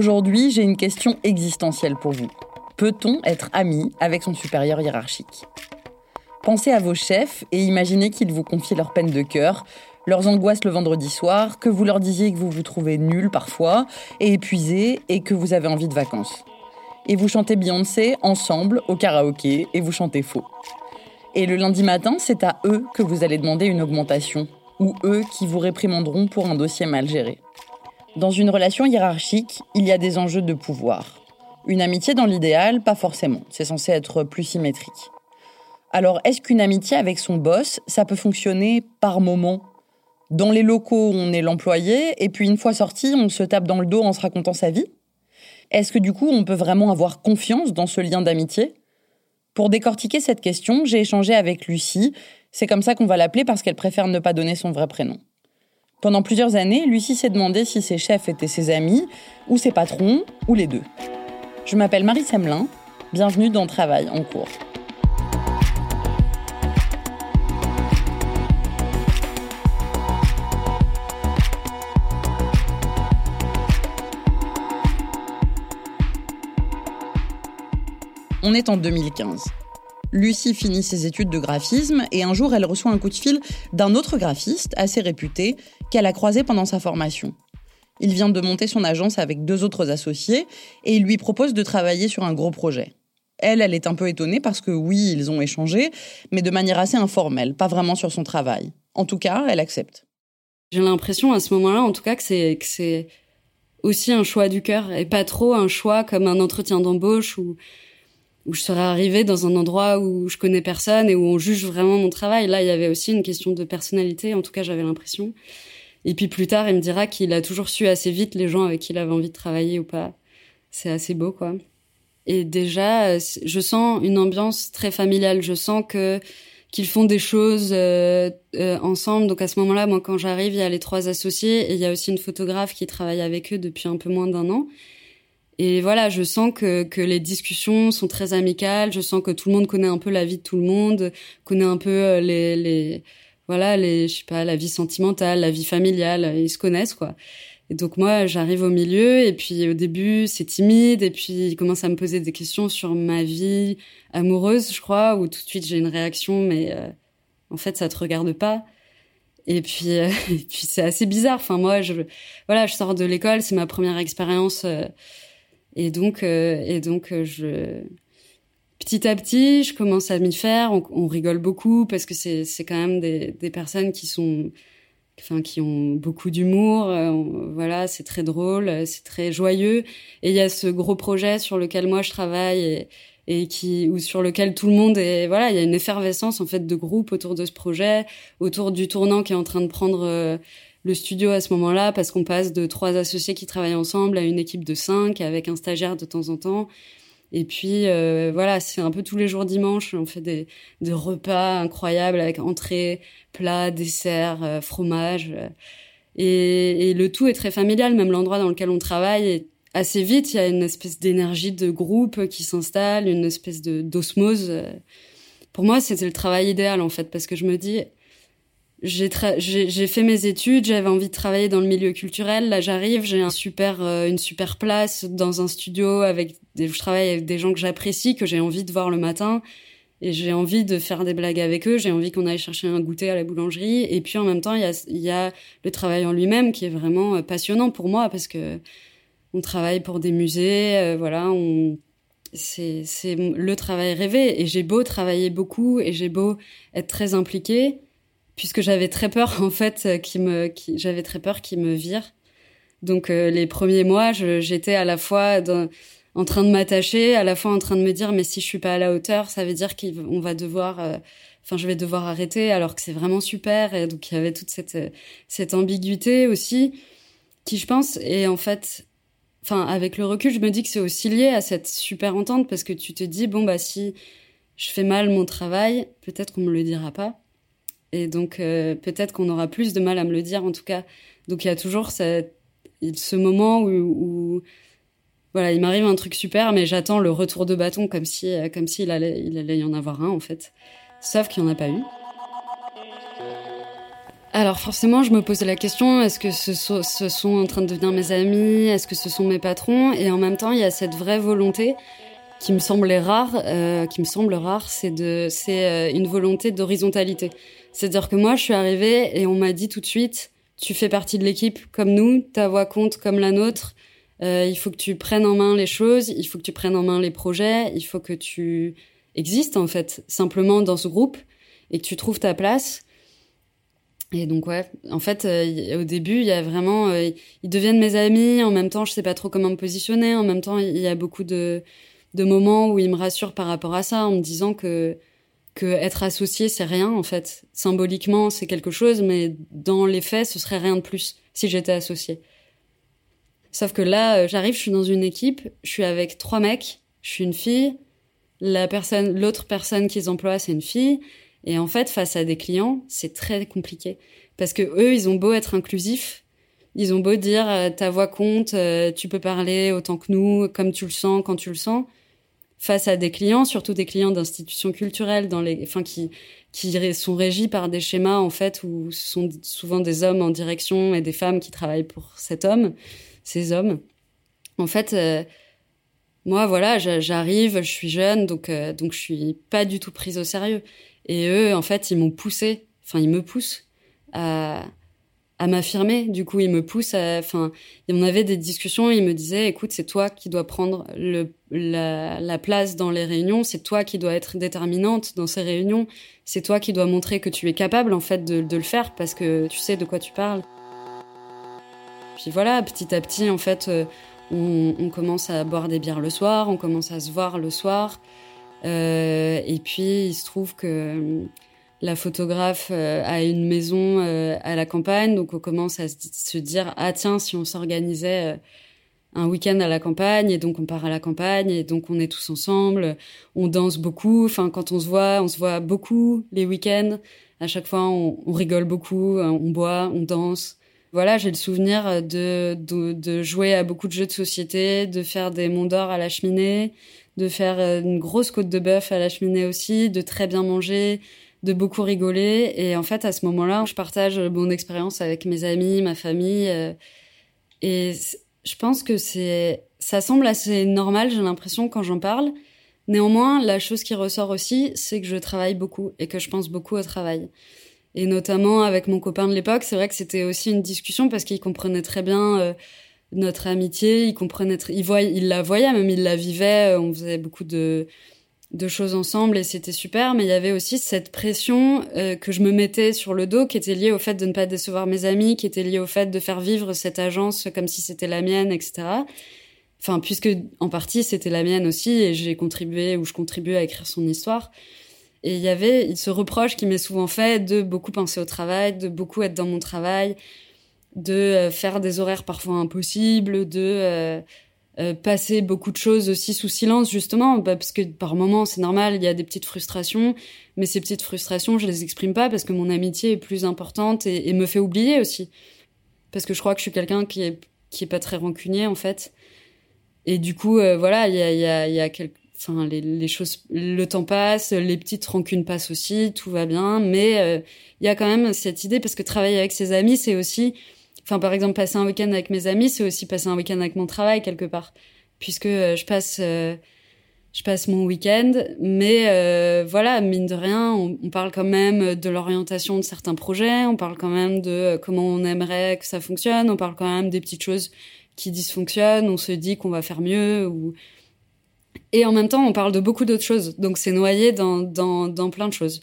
Aujourd'hui, j'ai une question existentielle pour vous. Peut-on être ami avec son supérieur hiérarchique? Pensez à vos chefs et imaginez qu'ils vous confient leurs peines de cœur, leurs angoisses le vendredi soir, que vous leur disiez que vous vous trouvez nul parfois, et épuisé, et que vous avez envie de vacances. Et vous chantez Beyoncé ensemble au karaoké, et vous chantez faux. Et le lundi matin, c'est à eux que vous allez demander une augmentation, ou eux qui vous réprimanderont pour un dossier mal géré. Dans une relation hiérarchique, il y a des enjeux de pouvoir. Une amitié dans l'idéal, pas forcément. C'est censé être plus symétrique. Alors, est-ce qu'une amitié avec son boss, ça peut fonctionner par moment? Dans les locaux, on est l'employé, et puis une fois sorti, on se tape dans le dos en se racontant sa vie? Est-ce que du coup, on peut vraiment avoir confiance dans ce lien d'amitié? Pour décortiquer cette question, j'ai échangé avec Lucie. C'est comme ça qu'on va l'appeler parce qu'elle préfère ne pas donner son vrai prénom. Pendant plusieurs années, Lucie s'est demandé si ses chefs étaient ses amis, ou ses patrons, ou les deux. Je m'appelle Marie Semelin, bienvenue dans Travail en cours. On est en 2015. Lucie finit ses études de graphisme et un jour elle reçoit un coup de fil d'un autre graphiste assez réputé qu'elle a croisé pendant sa formation. Il vient de monter son agence avec deux autres associés et il lui propose de travailler sur un gros projet. Elle, elle est un peu étonnée parce que oui, ils ont échangé, mais de manière assez informelle, pas vraiment sur son travail. En tout cas, elle accepte. J'ai l'impression à ce moment-là, en tout cas, que c'est aussi un choix du cœur et pas trop un choix comme un entretien d'embauche où où je serais arrivée dans un endroit où je connais personne et où on juge vraiment mon travail. Là, il y avait aussi une question de personnalité, en tout cas, j'avais l'impression. Et puis plus tard, il me dira qu'il a toujours su assez vite les gens avec qui il avait envie de travailler ou pas. C'est assez beau, quoi. Et déjà, je sens une ambiance très familiale. Je sens que qu'ils font des choses euh, euh, ensemble. Donc à ce moment-là, moi, quand j'arrive, il y a les trois associés et il y a aussi une photographe qui travaille avec eux depuis un peu moins d'un an. Et voilà, je sens que, que les discussions sont très amicales. Je sens que tout le monde connaît un peu la vie de tout le monde, connaît un peu euh, les, les voilà, les, je sais pas, la vie sentimentale, la vie familiale. Ils se connaissent quoi. Et donc moi, j'arrive au milieu et puis au début, c'est timide et puis il commence à me poser des questions sur ma vie amoureuse, je crois, où tout de suite j'ai une réaction, mais euh, en fait, ça te regarde pas. Et puis, euh, et puis c'est assez bizarre. Enfin moi, je voilà, je sors de l'école, c'est ma première expérience. Et donc, euh, et donc, euh, je petit à petit, je commence à m'y faire. On, rigole beaucoup parce que c'est c'est quand même des, des personnes qui sont enfin qui ont beaucoup d'humour. voilà, c'est très drôle, c'est très joyeux. Et il y a ce gros projet sur lequel moi je travaille et, qui ou sur lequel tout le monde est voilà il y a une effervescence en fait de groupe autour de ce projet autour du tournant qui est en train de prendre euh, le studio à ce moment-là parce qu'on passe de trois associés qui travaillent ensemble à une équipe de cinq avec un stagiaire de temps en temps. Et puis euh, voilà c'est un peu tous les jours dimanche on fait des, repas incroyables avec entrée plat dessert euh, fromage et, et, le tout est très familial même l'endroit dans lequel on travaille assez vite, il y a une espèce d'énergie de groupe qui s'installe, une espèce de d'osmose. Pour moi, c'était le travail idéal en fait, parce que je me dis, j'ai j'ai fait mes études, j'avais envie de travailler dans le milieu culturel. Là, j'arrive, j'ai un super euh, une super place dans un studio avec des, je travaille avec des gens que j'apprécie, que j'ai envie de voir le matin. Et j'ai envie de faire des blagues avec eux, j'ai envie qu'on aille chercher un goûter à la boulangerie. Et puis en même temps, il y a, y a le travail en lui-même qui est vraiment euh, passionnant pour moi parce que on travaille pour des musées, euh, voilà, on c'est c'est le travail rêvé et j'ai beau travailler beaucoup et j'ai beau être très impliquée puisque j'avais très peur en fait qui me qui, j'avais très peur qu'il me vire. Donc euh, les premiers mois, j'étais à la fois en train de m'attacher, à la fois en train de me dire mais si je suis pas à la hauteur, ça veut dire qu'on va devoir euh, enfin je vais devoir arrêter alors que c'est vraiment super et donc il y avait toute cette ambiguïté aussi qui je pense est en fait enfin avec le recul, je me dis que c'est aussi lié à cette super entente parce que tu te dis bon bah si je fais mal mon travail, peut-être qu'on me le dira pas. Et donc euh, peut-être qu'on aura plus de mal à me le dire en tout cas. Donc il y a toujours ce moment où, voilà, il m'arrive un truc super mais j'attends le retour de bâton comme si comme s'il allait il allait y en avoir un en fait. Sauf qu'il n'y en a pas eu. Alors forcément, je me pose la question est-ce que ce, sont en train de devenir mes amis? Est-ce que ce sont mes patrons? Et en même temps, il y a cette vraie volonté qui me semblait rare, euh, qui me semble rare, c'est de, c'est euh, une volonté d'horizontalité. C'est-à-dire que moi, je suis arrivée et on m'a dit tout de suite tu fais partie de l'équipe comme nous, ta voix compte comme la nôtre. Euh, il faut que tu prennes en main les choses, il faut que tu prennes en main les projets, il faut que tu existes en fait simplement dans ce groupe et que tu trouves ta place. Et donc ouais, en fait, euh, au début, il y a vraiment, euh, ils deviennent mes amis. En même temps, je sais pas trop comment me positionner. En même temps, il y a beaucoup de de moments où ils me rassurent par rapport à ça, en me disant que que être associé, c'est rien en fait. Symboliquement, c'est quelque chose, mais dans les faits, ce serait rien de plus si j'étais associé. Sauf que là, euh, j'arrive, je suis dans une équipe, je suis avec trois mecs, je suis une fille, la personne, l'autre personne qu'ils emploient, c'est une fille, et en fait, face à des clients, c'est très compliqué parce que eux, ils ont beau être inclusifs, ils ont beau dire euh, ta voix compte, euh, tu peux parler autant que nous, comme tu le sens, quand tu le sens. Face à des clients, surtout des clients d'institutions culturelles, dans les, enfin qui qui sont régis par des schémas en fait où ce sont souvent des hommes en direction et des femmes qui travaillent pour cet homme, ces hommes. En fait, euh, moi voilà, j'arrive, je suis jeune, donc donc je suis pas du tout prise au sérieux. Et eux, en fait, ils m'ont poussé, enfin, ils me poussent à, à m'affirmer. Du coup, ils me poussent à, enfin, on avait des discussions, ils me disaient, écoute, c'est toi qui dois prendre le, la, la place dans les réunions, c'est toi qui dois être déterminante dans ces réunions, c'est toi qui dois montrer que tu es capable, en fait, de, de le faire parce que tu sais de quoi tu parles. Puis voilà, petit à petit, en fait, euh, on, on commence à boire des bières le soir, on commence à se voir le soir. Euh, et puis, il se trouve que la photographe euh, a une maison à la campagne, donc on commence à se dire ah tiens si on s'organisait un week-end à la campagne et donc on part à la campagne et donc on est tous ensemble, on danse beaucoup. Enfin quand on se voit, on se voit beaucoup les week-ends. À chaque fois on, on rigole beaucoup, on boit, on danse. Voilà, j'ai le souvenir de, de, de jouer à beaucoup de jeux de société, de faire des monts d'or à la cheminée, de faire euh, une grosse côte de bœuf à la cheminée aussi, de très bien manger, de beaucoup rigoler. Et en fait, à ce moment-là, je partage mon expérience avec mes amis, ma famille. Euh, et je pense que c'est, ça semble assez normal, j'ai l'impression, quand j'en parle. Néanmoins, la chose qui ressort aussi, c'est que je travaille beaucoup et que je pense beaucoup au travail. Et notamment avec mon copain de l'époque, c'est vrai que c'était aussi une discussion parce qu'il comprenait très bien euh, notre amitié, il comprenait, il voyait, il la voyait, même il la vivait. Euh, on faisait beaucoup de de choses ensemble et c'était super, mais il y avait aussi cette pression euh, que je me mettais sur le dos qui était liée au fait de ne pas décevoir mes amis, qui était liée au fait de faire vivre cette agence comme si c'était la mienne, etc. Enfin, puisque en partie c'était la mienne aussi et j'ai contribué ou je contribuais à écrire son histoire. Et il y avait ce reproche qui m'est souvent fait de beaucoup penser au travail, de beaucoup être dans mon travail, de euh, faire des horaires parfois impossibles, de euh, euh, passer beaucoup de choses aussi sous silence justement bah, parce que par moments c'est normal il y a des petites frustrations mais ces petites frustrations je les exprime pas parce que mon amitié est plus importante et, me fait oublier aussi. Parce que je crois que je suis quelqu'un qui est qui est pas très rancunier en fait. Et du coup euh, voilà il y a il y a y a quelques enfin les, les, choses le temps passe les petites rancunes passent aussi tout va bien mais euh, il y a quand même cette idée parce que travailler avec ses amis c'est aussi Enfin, par exemple, passer un week-end avec mes amis, c'est aussi passer un week-end avec mon travail quelque part, puisque euh, je passe, euh, je passe mon week-end. Mais euh, voilà, mine de rien, on, on parle quand même de l'orientation de certains projets, on parle quand même de comment on aimerait que ça fonctionne, on parle quand même des petites choses qui dysfonctionnent, on se dit qu'on va faire mieux ou et en même temps, on parle de beaucoup d'autres choses. Donc c'est noyé dans, dans, dans plein de choses.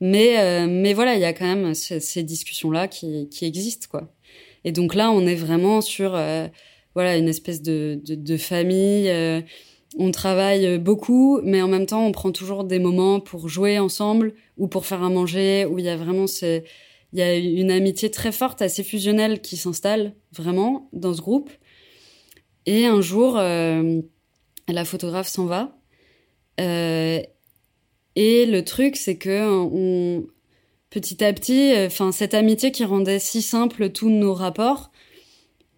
Mais, mais voilà, il y a quand même ces, ces discussions-là qui, qui existent, quoi. Et donc là, on est vraiment sur euh, voilà une espèce de, de, famille. Euh, on travaille beaucoup, mais en même temps, on prend toujours des moments pour jouer ensemble ou pour faire à manger, où il y a vraiment il y a une amitié très forte, assez fusionnelle qui s'installe vraiment dans ce groupe. Et un jour, euh, la photographe s'en va. Et le truc, c'est que on, petit à petit, euh, enfin cette amitié qui rendait si simple tous nos rapports,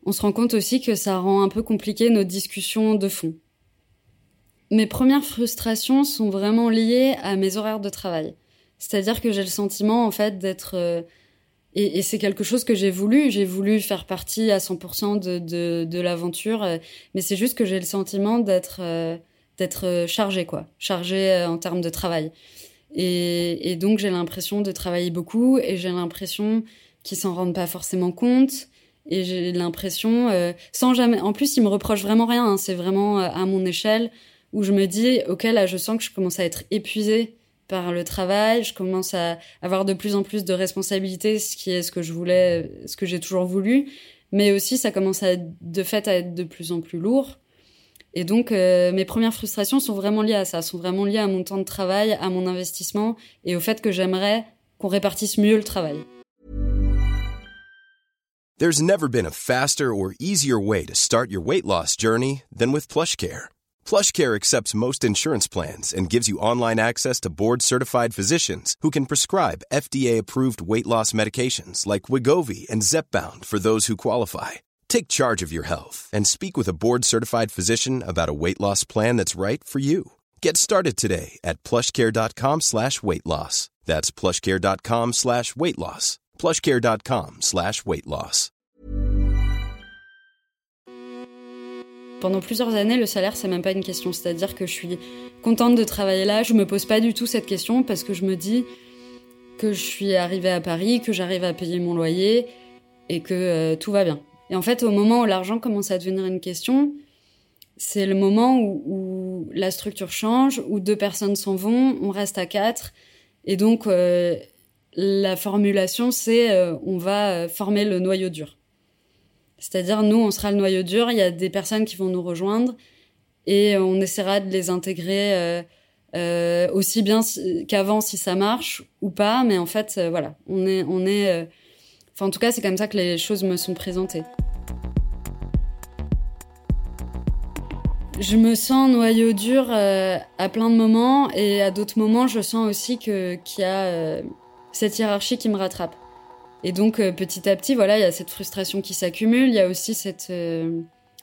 on se rend compte aussi que ça rend un peu compliqué nos discussions de fond. Mes premières frustrations sont vraiment liées à mes horaires de travail. C'est-à-dire que j'ai le sentiment en fait d'être euh, et, c'est quelque chose que j'ai voulu. J'ai voulu faire partie à 100% de, de, de l'aventure, euh, mais c'est juste que j'ai le sentiment d'être d'être chargé quoi, chargé en termes de travail. Et, et donc j'ai l'impression de travailler beaucoup et j'ai l'impression qu'ils s'en rendent pas forcément compte. Et j'ai l'impression, euh, sans jamais. En plus, ils me reprochent vraiment rien. Hein, c'est vraiment euh, à mon échelle où je me dis, ok, là, je sens que je commence à être épuisée par le travail. Je commence à avoir de plus en plus de responsabilités, ce qui est ce que je voulais, ce que j'ai toujours voulu. Mais aussi, ça commence à, de fait à être de plus en plus lourd. Et donc, euh, mes premières frustrations sont vraiment liées à ça, sont vraiment liées à mon temps de travail, à mon investissement et au fait que j'aimerais qu'on répartisse mieux le travail. There's never been a faster or easier way to start your weight loss journey than with PlushCare. PlushCare accepts most insurance plans and gives you online access to board-certified physicians who can prescribe FDA-approved weight loss medications like Wigovi and Zepbound for those who qualify. Take charge of your health and speak with a board certified physician about a weight loss plan that's right for you. Get started today at plushcare.com slash weight loss. That's plushcare.com slash weight loss. Plushcare.com slash weight loss. Pendant plusieurs années, le salaire, c'est même pas une question. C'est-à-dire que je suis contente de travailler là. Je me pose pas du tout cette question parce que je me dis que je suis arrivée à Paris, que j'arrive à payer mon loyer et que euh, tout va bien. Et en fait, au moment où l'argent commence à devenir une question, c'est le moment où, la structure change, où deux personnes s'en vont, on reste à quatre. Et donc, euh, la formulation, c'est euh, on va euh, former le noyau dur. C'est-à-dire, nous, on sera le noyau dur, il y a des personnes qui vont nous rejoindre et on essaiera de les intégrer aussi bien qu'avant si ça marche ou pas. Mais en fait, voilà, on est, on est Enfin, en tout cas, c'est comme ça que les choses me sont présentées. Je me sens noyau dur euh, à plein de moments et à d'autres moments, je sens aussi que qu'il y a euh, cette hiérarchie qui me rattrape. Et donc euh, petit à petit, voilà, il y a cette frustration qui s'accumule. Il y a aussi cette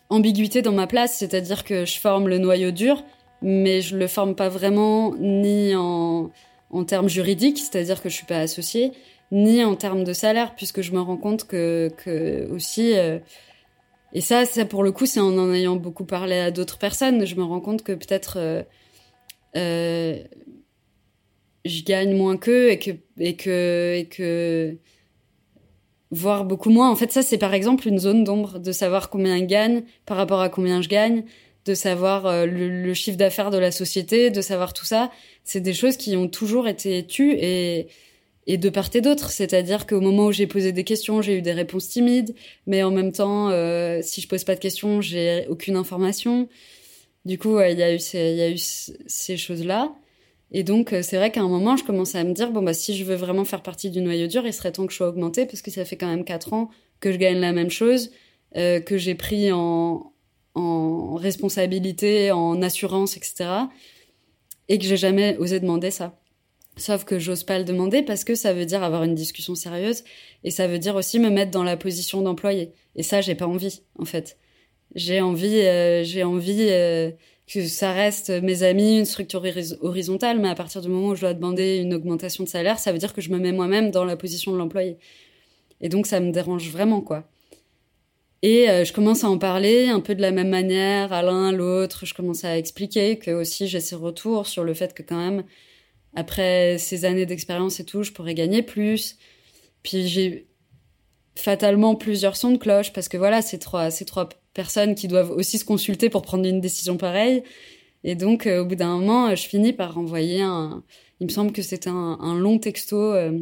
ambiguïté dans ma place, c'est-à-dire que je forme le noyau dur, mais je le forme pas vraiment ni en en termes juridiques, c'est-à-dire que je suis pas associée, ni en termes de salaire, puisque je me rends compte que, que aussi, euh, et ça, ça pour le coup, c'est en en ayant beaucoup parlé à d'autres personnes, je me rends compte que peut-être euh, euh, je gagne moins qu'eux et que, et que, et que, voire beaucoup moins. En fait, ça, c'est par exemple une zone d'ombre de savoir combien ils gagnent par rapport à combien je gagne. de savoir euh, le, chiffre d'affaires de la société, de savoir tout ça. C'est des choses qui ont toujours été tues et, et de part et d'autre. C'est-à-dire qu'au moment où j'ai posé des questions, j'ai eu des réponses timides, mais en même temps, euh, si je pose pas de questions, j'ai aucune information. Du coup, il y a eu ces, y a eu ces choses-là. Et donc, euh, c'est vrai qu'à un moment, je commençais à me dire, bon, bah, si je veux vraiment faire partie du noyau dur, il serait temps que je sois augmentée, parce que ça fait quand même quatre ans que je gagne la même chose, euh, que j'ai pris en, en responsabilité, en assurance, etc. Et que j'ai jamais osé demander ça. Sauf que j'ose pas le demander parce que ça veut dire avoir une discussion sérieuse et ça veut dire aussi me mettre dans la position d'employé. Et ça, j'ai pas envie, en fait. J'ai envie, euh, j'ai envie euh, que ça reste mes amis, une structure horizontale, mais à partir du moment où je dois demander une augmentation de salaire, ça veut dire que je me mets moi-même dans la position de l'employé. Et donc, ça me dérange vraiment, quoi. Et euh, je commence à en parler un peu de la même manière à l'un, à l'autre. Je commence à expliquer que aussi j'ai ces retours sur le fait que quand même, après ces années d'expérience et tout, je pourrais gagner plus. Puis j'ai fatalement plusieurs sons de cloche parce que voilà, c'est trois, ces trois personnes qui doivent aussi se consulter pour prendre une décision pareille. Et donc, euh, au bout d'un moment, je finis par envoyer un. Il me semble que c'était un, long texto euh,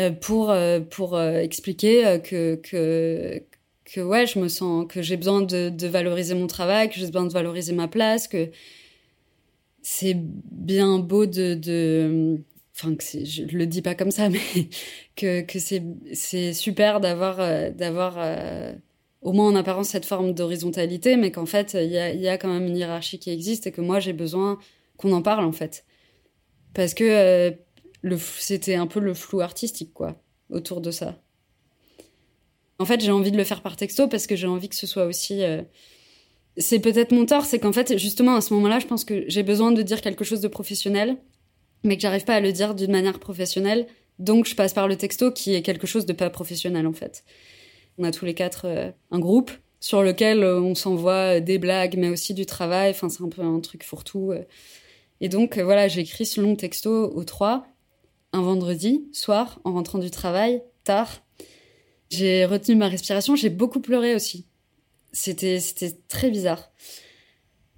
euh pour pour expliquer que que que ouais, je me sens que j'ai besoin de, de valoriser mon travail, que j'ai besoin de valoriser ma place, que c'est bien beau de, de enfin que je le dis pas comme ça, mais que que c'est c'est super d'avoir d'avoir au moins en apparence cette forme d'horizontalité, mais qu'en fait, il y a, y a, quand même une hiérarchie qui existe et que moi, j'ai besoin qu'on en parle, en fait. Parce que euh, le, c'était un peu le flou artistique, quoi, autour de ça. En fait, j'ai envie de le faire par texto parce que j'ai envie que ce soit aussi... C'est peut-être mon tort, c'est qu'en fait, justement, à ce moment-là, je pense que j'ai besoin de dire quelque chose de professionnel, mais que j'arrive pas à le dire d'une manière professionnelle, donc je passe par le texto qui est quelque chose de pas professionnel, en fait. On a tous les quatre euh, un groupe sur lequel euh, on s'envoie des blagues, mais aussi du travail. Enfin, c'est un peu un truc fourre-tout. Euh. Et donc, voilà, j'ai écrit ce long texto aux trois, un vendredi, soir, en rentrant du travail, tard. J'ai retenu ma respiration, j'ai beaucoup pleuré aussi. C'était, c'était très bizarre.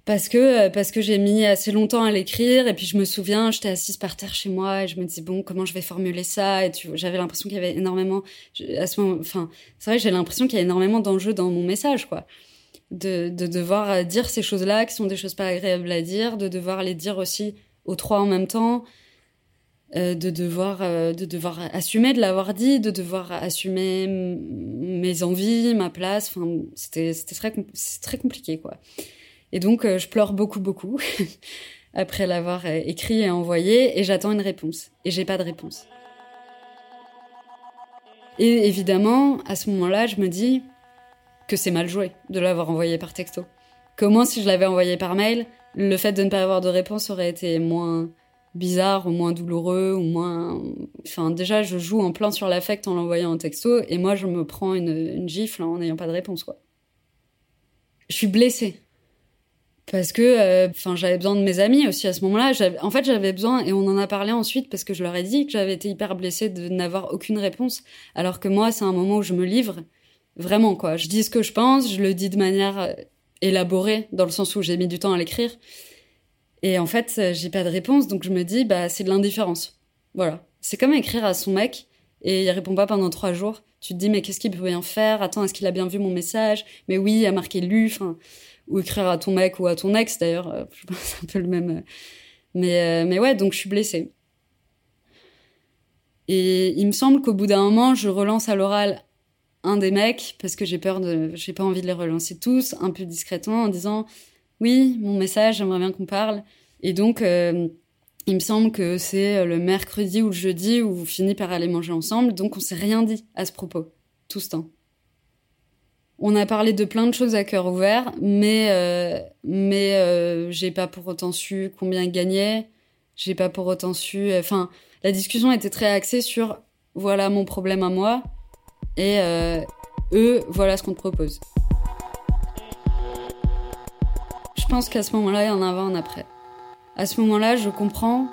Parce que euh, parce que j'ai mis assez longtemps à l'écrire et puis je me souviens j'étais assise par terre chez moi et je me disais bon comment je vais formuler ça et j'avais l'impression qu'il y avait énormément à ce moment enfin c'est vrai j'ai l'impression qu'il y a énormément d'enjeux dans mon message quoi. De de devoir euh, dire ces choses là qui sont des choses pas agréables à dire de devoir les dire aussi aux trois en même temps euh, de devoir de devoir assumer de l'avoir dit de devoir assumer mes envies ma place enfin c'était c'était très c'est très compliqué quoi et donc, euh, je pleure beaucoup, beaucoup après l'avoir euh, écrit et envoyé, et j'attends une réponse. Et j'ai pas de réponse. Et évidemment, à ce moment-là, je me dis que c'est mal joué de l'avoir envoyé par texto. Comment si je l'avais envoyé par mail, le fait de ne pas avoir de réponse aurait été moins bizarre ou moins douloureux ou moins... Enfin, déjà, je joue en plein sur l'affect en l'envoyant en texto, et moi, je me prends une, une gifle en n'ayant pas de réponse, quoi. Je suis blessée. Parce que euh, enfin j'avais besoin de mes amis aussi à ce moment-là. En fait j'avais besoin et on en a parlé ensuite parce que je leur ai dit que j'avais été hyper blessée de n'avoir aucune réponse. Alors que moi c'est un moment où je me livre vraiment quoi. Je dis ce que je pense je le dis de manière euh, élaborée dans le sens où j'ai mis du temps à l'écrire et en fait euh, j'ai pas de réponse donc je me dis bah c'est de l'indifférence. Voilà. C'est comme écrire à son mec et il répond pas pendant trois jours. Tu te dis mais qu'est-ce qu'il peut bien faire? Attends est-ce qu'il a bien vu mon message? Mais oui il a marqué lu enfin ou écrire à ton mec ou à ton ex d'ailleurs euh, je pense c'est un peu le même euh. mais mais ouais donc je suis blessée. Et il me semble qu'au bout d'un moment je relance à l'oral un des mecs parce que j'ai peur de j'ai pas envie de les relancer tous un peu discrètement en disant oui mon message j'aimerais bien qu'on parle et donc il me semble que c'est le mercredi ou le jeudi où vous finissez par aller manger ensemble donc on s'est rien dit à ce propos tout ce temps on a parlé de plein de choses à cœur ouvert, mais euh, mais euh, j'ai pas pour autant su combien ils gagnaient. J'ai pas pour autant su. Enfin, la discussion était très axée sur voilà mon problème à moi et euh, eux voilà ce qu'on te propose. Je pense qu'à ce moment-là, il y en a un avant, un après. À ce moment-là, je comprends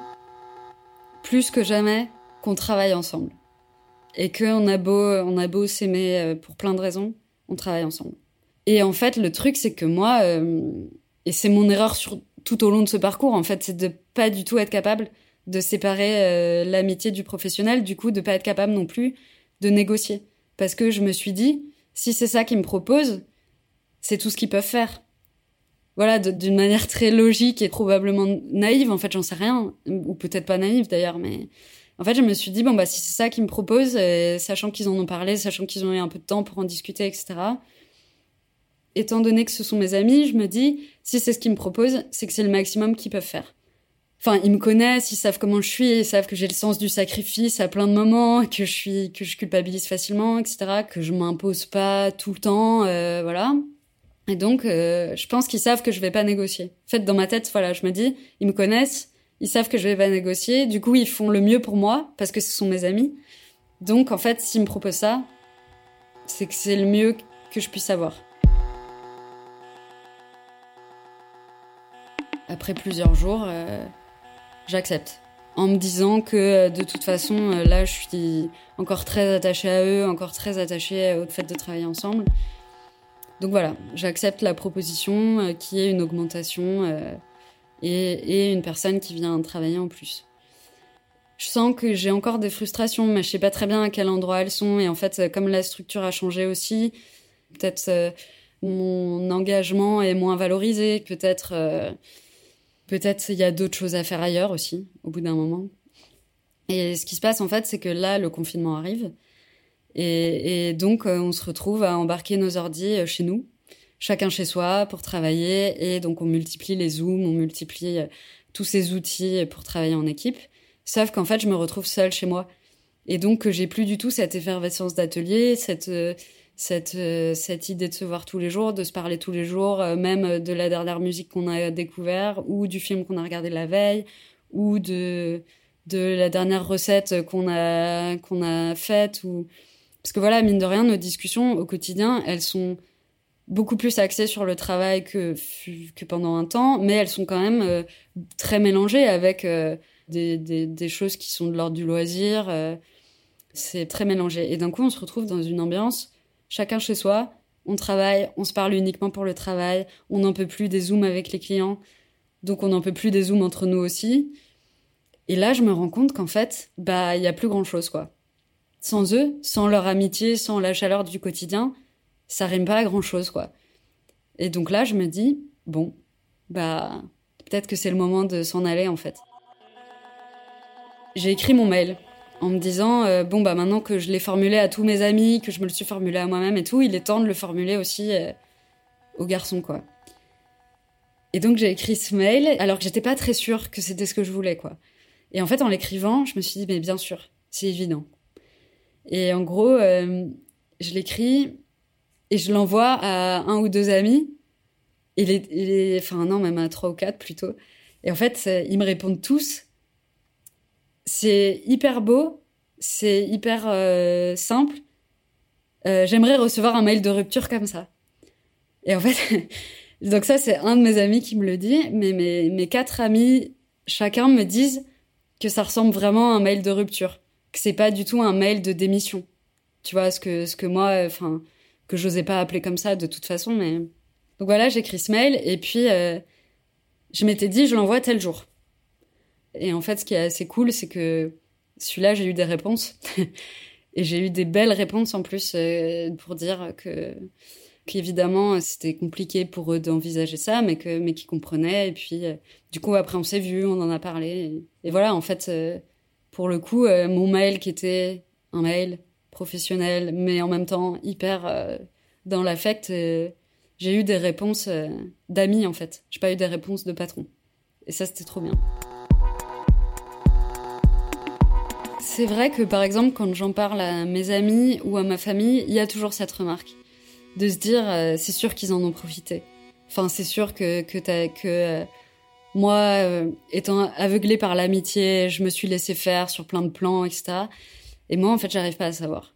plus que jamais qu'on travaille ensemble et qu'on a beau s'aimer pour plein de raisons on travaille ensemble. Et en fait, le truc, c'est que moi, euh, et c'est mon erreur tout au long de ce parcours, en fait, c'est de pas du tout être capable de séparer euh, l'amitié du professionnel, du coup, de pas être capable non plus de négocier. Parce que je me suis dit, si c'est ça qu'ils me proposent, c'est tout ce qu'ils peuvent faire. Voilà, d'une manière très logique et probablement naïve, en fait, j'en sais rien, ou peut-être pas naïve d'ailleurs, mais en fait, je me suis dit, bon, bah, si c'est ça qu'ils me proposent, euh, sachant qu'ils en ont parlé, sachant qu'ils ont eu un peu de temps pour en discuter, etc., étant donné que ce sont mes amis, je me dis, si c'est ce qu'ils me proposent, c'est que c'est le maximum qu'ils peuvent faire. Enfin, ils me connaissent, ils savent comment je suis, ils savent que j'ai le sens du sacrifice à plein de moments, que je suis, que je culpabilise facilement, etc., que je m'impose pas tout le temps, euh, voilà. Et donc, euh, je pense qu'ils savent que je vais pas négocier. En fait, dans ma tête, voilà, je me dis, ils me connaissent, ils savent que je vais pas négocier, du coup, ils font le mieux pour moi, parce que ce sont mes amis. Donc, en fait, s'ils me proposent ça, c'est que c'est le mieux que je puisse avoir. après plusieurs jours, euh, j'accepte. En me disant que euh, de toute façon, euh, là, je suis encore très attachée à eux, encore très attachée au fait de travailler ensemble. Donc voilà, j'accepte la proposition qui est une augmentation et, une personne qui vient travailler en plus. Je sens que j'ai encore des frustrations, mais je sais pas très bien à quel endroit elles sont. Et en fait, comme la structure a changé aussi, peut-être mon engagement est moins valorisé, peut-être Peut-être il y a d'autres choses à faire ailleurs aussi, au bout d'un moment. Et ce qui se passe en fait, c'est que là, le confinement arrive. Et, donc, euh, on se retrouve à embarquer nos ordis euh, chez nous, chacun chez soi, pour travailler. Et donc, on multiplie les Zooms, on multiplie euh, tous ces outils pour travailler en équipe. Sauf qu'en fait, je me retrouve seule chez moi. Et donc, j'ai plus du tout cette effervescence d'atelier, cette cette, cette idée de se voir tous les jours, de se parler tous les jours, même de la dernière musique qu'on a découvert, ou du film qu'on a regardé la veille, ou de, de la dernière recette qu'on a, qu'on a faite. Ou... Parce que voilà, mine de rien, nos discussions au quotidien, elles sont beaucoup plus axées sur le travail que, pendant un temps, mais elles sont quand même euh, très mélangées avec des, des, choses qui sont de l'ordre du loisir. c'est très mélangé. Et d'un coup, on se retrouve dans une ambiance chacun chez soi, on travaille, on se parle uniquement pour le travail, on n'en peut plus des zooms avec les clients, donc on n'en peut plus des zooms entre nous aussi. Et là, je me rends compte qu'en fait, bah, il y a plus grand chose, quoi. Sans eux, sans leur amitié, sans la chaleur du quotidien, ça rime pas à grand chose, quoi. Et donc là, je me dis, bon, bah, peut-être que c'est le moment de s'en aller, en fait. J'ai écrit mon mail en me disant euh, bon bah maintenant que je l'ai formulé à tous mes amis, que je me le suis formulé à moi-même et tout, il est temps de le formuler aussi euh, aux garçons quoi. Et donc j'ai écrit ce mail alors que j'étais pas très sûre que c'était ce que je voulais quoi. Et en fait en l'écrivant, je me suis dit mais bien sûr, c'est évident. Et en gros, euh, je l'écris et je l'envoie à un ou deux amis. Et les, enfin non même à trois ou quatre plutôt. Et en fait, ils me répondent tous c'est hyper beau, c'est hyper euh, simple. Euh, j'aimerais recevoir un mail de rupture comme ça. Et en fait, donc ça, c'est un de mes amis qui me le dit, mais mes, mes quatre amis, chacun me disent que ça ressemble vraiment à un mail de rupture, que c'est pas du tout un mail de démission. Tu vois, ce que, ce que moi, enfin, que j'osais pas appeler comme ça de toute façon, mais. Donc voilà, j'écris ce mail, et puis, euh, je m'étais dit, je l'envoie tel jour. Et en fait, ce qui est assez cool, c'est que celui-là, j'ai eu des réponses. et j'ai eu des belles réponses en plus euh, pour dire que qu'évidemment c'était compliqué pour eux d'envisager ça mais que mais qu'ils comprenaient et puis euh, du coup après on s'est vu on en a parlé et, voilà en fait euh, pour le coup mon mail qui était un mail professionnel mais en même temps hyper dans l'affect j'ai eu des réponses d'amis en fait. J'ai pas eu des réponses de patron et ça c'était trop bien. C'est vrai que par exemple, quand j'en parle à mes amis ou à ma famille, il y a toujours cette remarque de se dire euh, c'est sûr qu'ils en ont profité. Enfin, c'est sûr que que, euh, moi, euh, étant aveuglée par l'amitié, je me suis laissée faire sur plein de plans, etc. Et moi, en fait, j'arrive pas à savoir.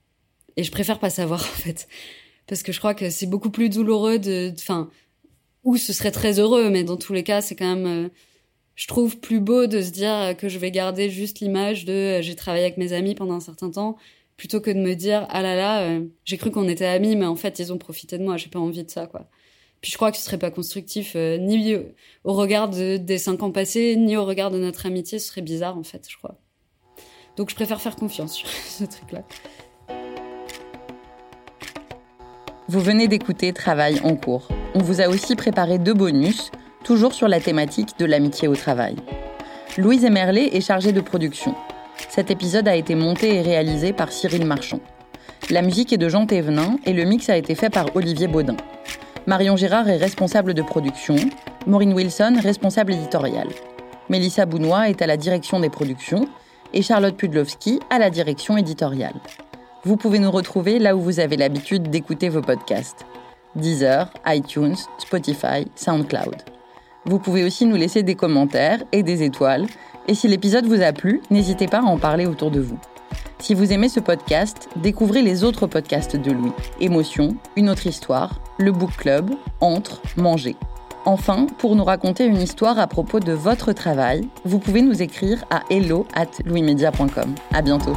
Et je préfère pas savoir, en fait, parce que je crois que c'est beaucoup plus douloureux de, enfin, ou ce serait très heureux, mais dans tous les cas, c'est quand même je trouve plus beau de se dire que je vais garder juste l'image de euh, j'ai travaillé avec mes amis pendant un certain temps plutôt que de me dire ah là là, euh, j'ai cru qu'on était amis, mais en fait ils ont profité de moi, j'ai pas envie de ça quoi. Puis je crois que ce serait pas constructif euh, ni au regard des cinq ans passés, ni au regard de notre amitié, ce serait bizarre en fait, je crois. Donc je préfère faire confiance sur ce truc-là. Vous venez d'écouter Travail en cours. On vous a aussi préparé deux bonus, toujours sur la thématique de l'amitié au travail. Louise Emerlet est chargée de production. Cet épisode a été monté et réalisé par Cyril Marchand. La musique est de Jean Thévenin et le mix a été fait par Olivier Baudin. Marion Girard est responsable de production, Maureen Wilson responsable éditoriale. Mélissa Bounois est à la direction des productions et Charlotte Pudlowski à la direction éditoriale. Vous pouvez nous retrouver là où vous avez l'habitude d'écouter vos podcasts. Deezer, iTunes, Spotify, SoundCloud. Vous pouvez aussi nous laisser des commentaires et des étoiles. Et si l'épisode vous a plu, n'hésitez pas à en parler autour de vous. Si vous aimez ce podcast, découvrez les autres podcasts de Louis. Émotion, Une autre histoire, Le Book Club, Entre, Manger. Enfin, pour nous raconter une histoire à propos de votre travail, vous pouvez nous écrire à hello at louismedia.com. À bientôt.